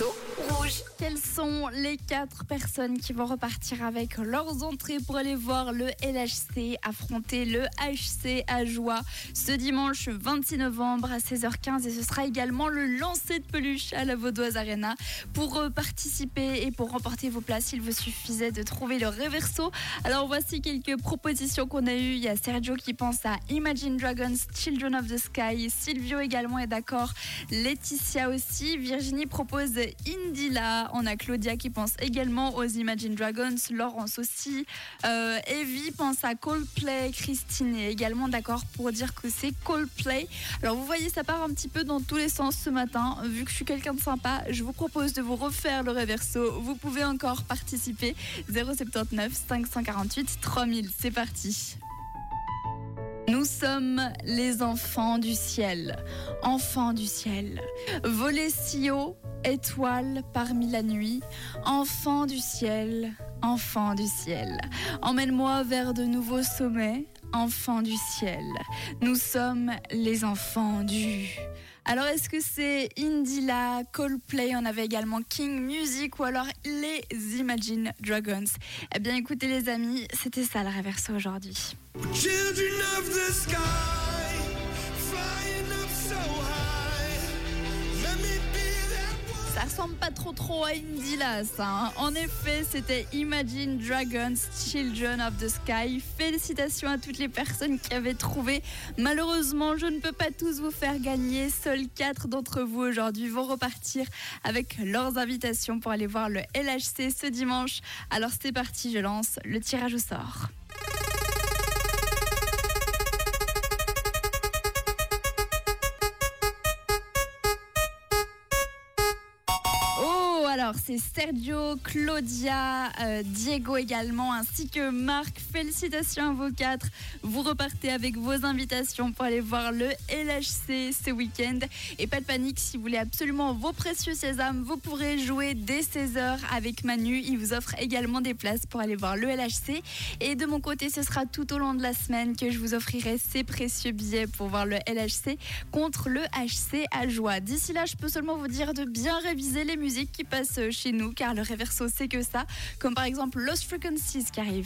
rouge. Quelles sont les quatre personnes qui vont repartir avec leurs entrées pour aller voir le LHC affronter le HC à Joie ce dimanche 26 novembre à 16h15 et ce sera également le lancer de peluche à la Vaudoise Arena. Pour euh, participer et pour remporter vos places, il vous suffisait de trouver le réverso. Alors voici quelques propositions qu'on a eues. Il y a Sergio qui pense à Imagine Dragons, Children of the Sky, Silvio également est d'accord, Laetitia aussi, Virginie propose Indila, on a Claudia qui pense également aux Imagine Dragons, Laurence aussi, euh, Evie pense à Coldplay, Christine est également d'accord pour dire que c'est Coldplay. Alors vous voyez, ça part un petit peu dans tous les sens ce matin. Vu que je suis quelqu'un de sympa, je vous propose de vous refaire le réverso. Vous pouvez encore participer. 079 548 3000. C'est parti. Nous sommes les enfants du ciel, enfants du ciel. Voler si haut, étoile parmi la nuit, enfants du ciel, enfants du ciel. Emmène-moi vers de nouveaux sommets, enfants du ciel. Nous sommes les enfants du. Alors, est-ce que c'est Indila, Coldplay, on avait également King Music ou alors les Imagine Dragons? Eh bien, écoutez les amis, c'était ça le réverso aujourd'hui. Children of the sky, Ça ressemble pas trop trop à Indila, ça. hein. En effet, c'était Imagine Dragons, Children of the Sky. Félicitations à toutes les personnes qui avaient trouvé. Malheureusement, je ne peux pas tous vous faire gagner. Seuls quatre d'entre vous aujourd'hui vont repartir avec leurs invitations pour aller voir le LHC ce dimanche. Alors c'est parti, je lance le tirage au sort. Alors c'est Sergio, Claudia, euh, Diego également, ainsi que Marc. Félicitations à vous quatre. Vous repartez avec vos invitations pour aller voir le LHC ce week-end. Et pas de panique, si vous voulez absolument vos précieux sésames, vous pourrez jouer dès 16h avec Manu. Il vous offre également des places pour aller voir le LHC. Et de mon côté, ce sera tout au long de la semaine que je vous offrirai ces précieux billets pour voir le LHC contre le HC à joie. D'ici là, je peux seulement vous dire de bien réviser les musiques qui passent chez nous, car le réverso, c'est que ça. Comme par exemple Lost Frequencies qui arrive.